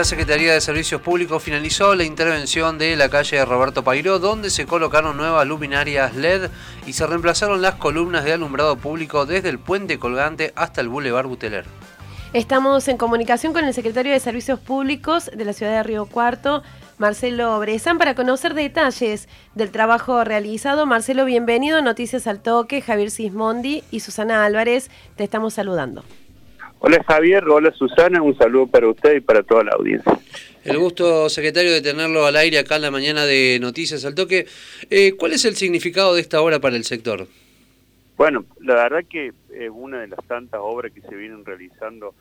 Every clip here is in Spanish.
La Secretaría de Servicios Públicos finalizó la intervención de la calle Roberto Pairó, donde se colocaron nuevas luminarias LED y se reemplazaron las columnas de alumbrado público desde el puente colgante hasta el Boulevard Buteler. Estamos en comunicación con el secretario de Servicios Públicos de la ciudad de Río Cuarto, Marcelo Brezán, para conocer detalles del trabajo realizado. Marcelo, bienvenido a Noticias al Toque. Javier Sismondi y Susana Álvarez, te estamos saludando. Hola Javier, hola Susana, un saludo para usted y para toda la audiencia. El gusto, secretario, de tenerlo al aire acá en la mañana de Noticias al Toque. Eh, ¿Cuál es el significado de esta obra para el sector? Bueno, la verdad que es una de las tantas obras que se vienen realizando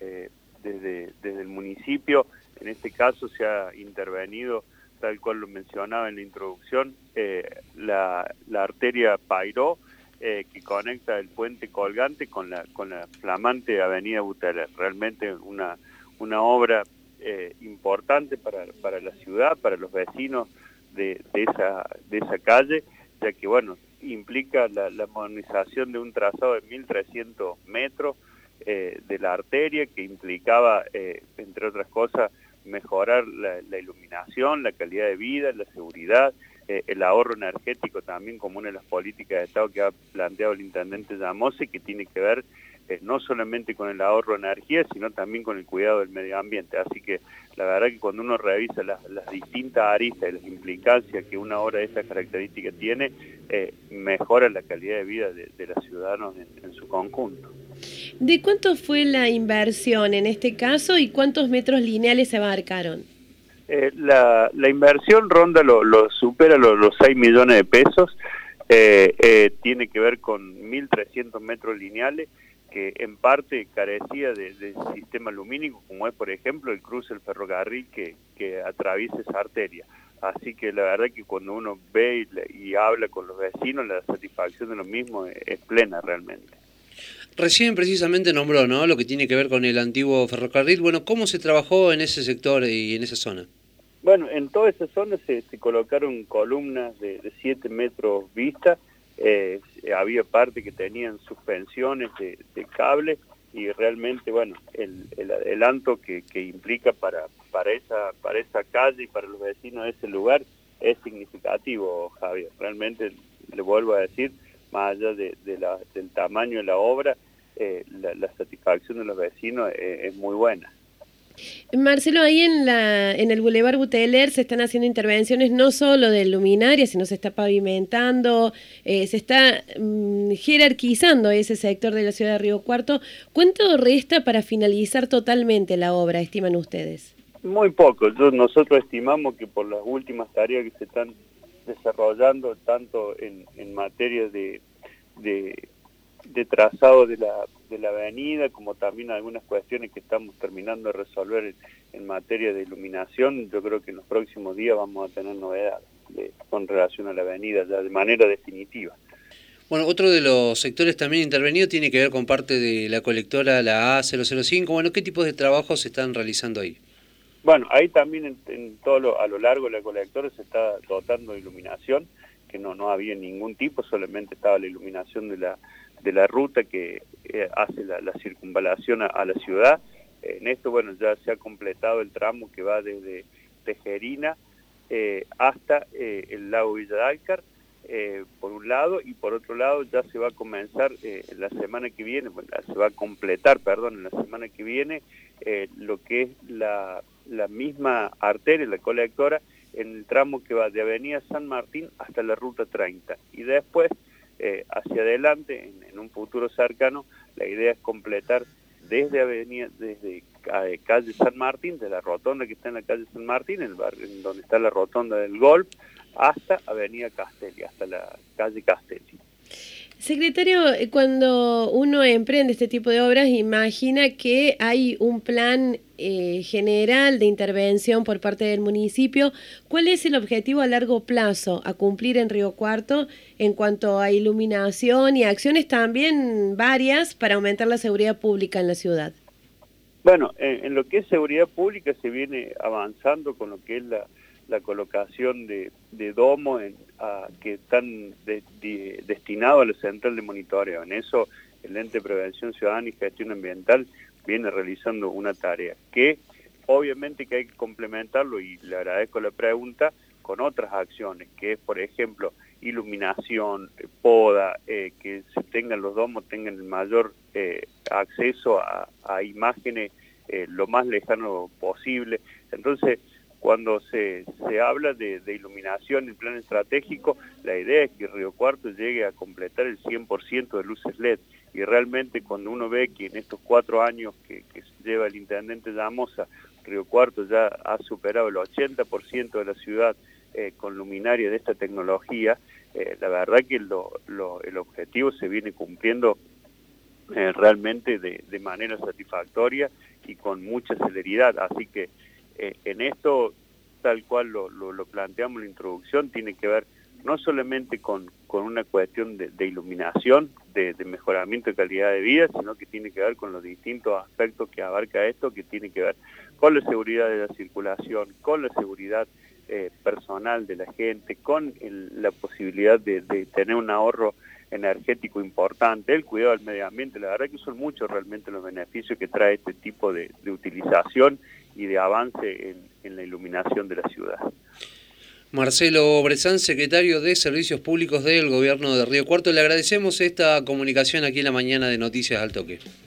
eh, desde, desde el municipio. En este caso se ha intervenido, tal cual lo mencionaba en la introducción, eh, la, la arteria Pairó, eh, que conecta el puente colgante con la, con la flamante avenida Buteler. Realmente una, una obra eh, importante para, para la ciudad, para los vecinos de, de, esa, de esa calle, ya que bueno, implica la, modernización de un trazado de 1.300 metros eh, de la arteria que implicaba, entre otras cosas, mejorar la, iluminación, la calidad de vida, la seguridad, eh, el ahorro energético también como una de las políticas de Estado que ha planteado el intendente Llamose, que tiene que ver eh, no solamente con el ahorro de energía, sino también con el cuidado del medio ambiente. Así que la verdad que cuando uno revisa las, distintas aristas y las implicancias que una obra de esta característica tiene, eh, mejora la calidad de vida de, de los ciudadanos en, en su conjunto. ¿De cuánto fue la inversión en este caso y cuántos metros lineales se abarcaron? Eh, la, la, inversión ronda lo, lo supera los, los 6 millones de pesos, eh, eh, tiene que ver con 1.300 metros lineales que en parte carecía de, sistema lumínico, como es por ejemplo el cruce del ferrocarril que, que atraviesa esa arteria. Así que la verdad que cuando uno ve y, y habla con los vecinos, la satisfacción de lo mismo es, es plena realmente. Recién precisamente nombró, ¿no? Lo que tiene que ver con el antiguo ferrocarril. Bueno, ¿cómo se trabajó en ese sector y en esa zona? Bueno, en toda esa zona se, colocaron columnas de 7 metros vista, eh, había parte que tenían suspensiones de, de cable y realmente, bueno, el, el adelanto que, implica para, para, esa, para esa calle y para los vecinos de ese lugar es significativo, Javier. Realmente, le vuelvo a decir, más allá del tamaño de la obra, eh, la, satisfacción de los vecinos es, es muy buena. Marcelo, ahí en, la, en el Boulevard Buteler se están haciendo intervenciones no solo de luminaria, sino se está pavimentando, eh, se está mm, jerarquizando ese sector de la ciudad de Río Cuarto. ¿Cuánto resta para finalizar totalmente la obra, estiman ustedes? Muy poco. Yo, nosotros estimamos que por las últimas tareas que se están desarrollando, tanto en, en materia de, de, de trazado de la de la avenida, como también algunas cuestiones que estamos terminando de resolver en, en, materia de iluminación. Yo creo que en los próximos días vamos a tener novedades de, con relación a la avenida ya de manera definitiva. Bueno, otro de los sectores también intervenidos tiene que ver con parte de la colectora, la A005. Bueno, ¿qué tipos de trabajos se están realizando ahí? Bueno, ahí también en, en todo lo, a lo largo de la colectora se está dotando de iluminación, que no, no había ningún tipo, solamente estaba la iluminación de la de la ruta que eh, hace la, la circunvalación a, la ciudad. En esto, bueno, ya se ha completado el tramo que va desde Tejerina eh, hasta eh, el lago Villadalcar, eh, por un lado, y por otro lado ya se va a comenzar la semana que viene, bueno, se va a completar, perdón, en la semana que viene, lo que es la, la misma arteria, la colectora, en el tramo que va de Avenida San Martín hasta la Ruta 30. Y después eh, hacia adelante, en, un futuro cercano, la idea es completar desde avenida, desde eh, calle San Martín, de la rotonda que está en la calle San Martín, en, el barrio, en donde está la rotonda del Golf, hasta avenida Castelli, hasta la calle Castelli. Secretario, eh, cuando uno emprende este tipo de obras, imagina que hay un plan eh, general de intervención por parte del municipio. ¿Cuál es el objetivo a largo plazo a cumplir en Río Cuarto en cuanto a iluminación y acciones también varias para aumentar la seguridad pública en la ciudad? Bueno, en, lo que es seguridad pública se viene avanzando con lo que es la, colocación de, domos en, que están destinados a la central de monitoreo. En eso el ente de prevención ciudadana y gestión ambiental viene realizando una tarea que obviamente que hay que complementarlo y le agradezco la pregunta con otras acciones, que es por ejemplo iluminación, poda, eh, que tengan los domos, tengan el mayor eh, acceso a, imágenes eh, lo más lejano posible. Entonces, cuando se, se habla de, iluminación en plan estratégico, la idea es que Río Cuarto llegue a completar el 100% de luces LED. Y realmente cuando uno ve que en estos cuatro años que, lleva el intendente Llamosa, Río Cuarto ya ha superado el 80% de la ciudad eh, con luminaria de esta tecnología, eh, la verdad que el objetivo se viene cumpliendo eh, realmente de, de manera satisfactoria y con mucha celeridad. Así que eh, en esto, tal cual lo, lo, planteamos en la introducción, tiene que ver no solamente con, con una cuestión de, iluminación, de, mejoramiento de calidad de vida, sino que tiene que ver con los distintos aspectos que abarca esto, que tiene que ver con la seguridad de la circulación, con la seguridad eh, personal de la gente, con la posibilidad de, tener un ahorro energético importante, el cuidado del medio ambiente, la verdad que son muchos realmente los beneficios que trae este tipo de, de utilización y de avance en, la iluminación de la ciudad. Marcelo Brezán, secretario de Servicios Públicos del Gobierno de Río Cuarto, le agradecemos esta comunicación aquí en la mañana de Noticias al Toque.